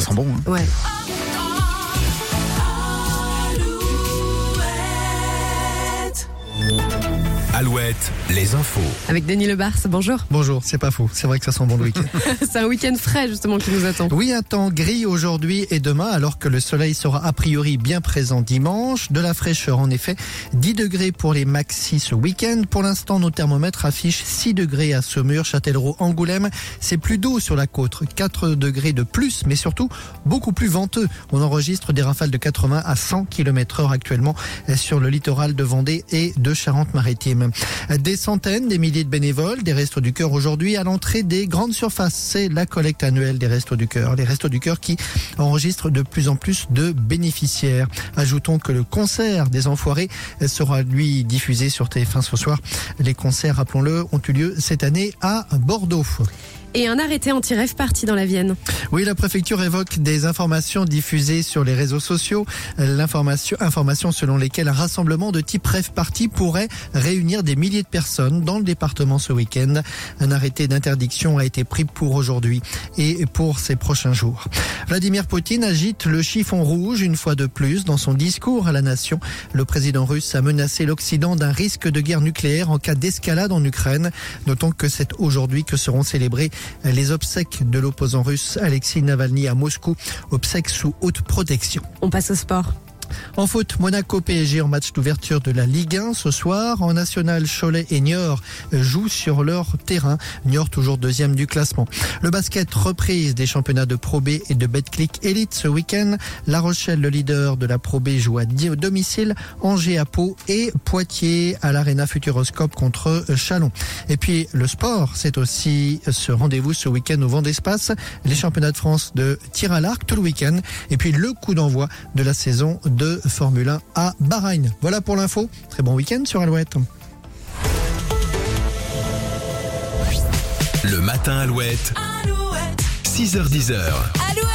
Ça bon. hein. Ouais. Alouette, les infos. Avec Denis Lebars, bonjour. Bonjour, c'est pas faux, c'est vrai que ça sent bon le week-end. C'est un week-end frais justement qui nous attend. oui, un temps gris aujourd'hui et demain, alors que le soleil sera a priori bien présent dimanche. De la fraîcheur en effet, 10 degrés pour les maxis ce week-end. Pour l'instant, nos thermomètres affichent 6 degrés à Saumur, Châtellerault, Angoulême. C'est plus doux sur la côte, 4 degrés de plus, mais surtout beaucoup plus venteux. On enregistre des rafales de 80 à 100 km heure actuellement sur le littoral de Vendée et de Charente-Maritime. Des centaines, des milliers de bénévoles, des Restos du Cœur aujourd'hui à l'entrée des grandes surfaces. C'est la collecte annuelle des Restos du Cœur. Les Restos du Cœur qui enregistrent de plus en plus de bénéficiaires. Ajoutons que le concert des Enfoirés sera lui diffusé sur TF1 ce soir. Les concerts, rappelons-le, ont eu lieu cette année à Bordeaux. Et un arrêté anti-rêve parti dans la Vienne. Oui, la préfecture évoque des informations diffusées sur les réseaux sociaux. L'information, information selon lesquelles un rassemblement de type rêve party pourrait réunir des milliers de personnes dans le département ce week-end. Un arrêté d'interdiction a été pris pour aujourd'hui et pour ces prochains jours. Vladimir Poutine agite le chiffon rouge une fois de plus dans son discours à la nation. Le président russe a menacé l'Occident d'un risque de guerre nucléaire en cas d'escalade en Ukraine. Notons que c'est aujourd'hui que seront célébrés les obsèques de l'opposant russe Alexei Navalny à Moscou, obsèques sous haute protection. On passe au sport. En foot, Monaco PSG en match d'ouverture de la Ligue 1 ce soir. En national, Cholet et Niort jouent sur leur terrain. Niort toujours deuxième du classement. Le basket reprise des championnats de Pro B et de Betclic Elite ce week-end. La Rochelle, le leader de la Pro B, joue à domicile. Angers à Pau et Poitiers à l'Arena Futuroscope contre Chalon. Et puis le sport, c'est aussi ce rendez-vous ce week-end au vent d'espace. Les championnats de France de tir à l'arc tout le week-end. Et puis le coup d'envoi de la saison de Formule 1 à Bahreïn. Voilà pour l'info. Très bon week-end sur Alouette. Le matin Alouette. 6h10.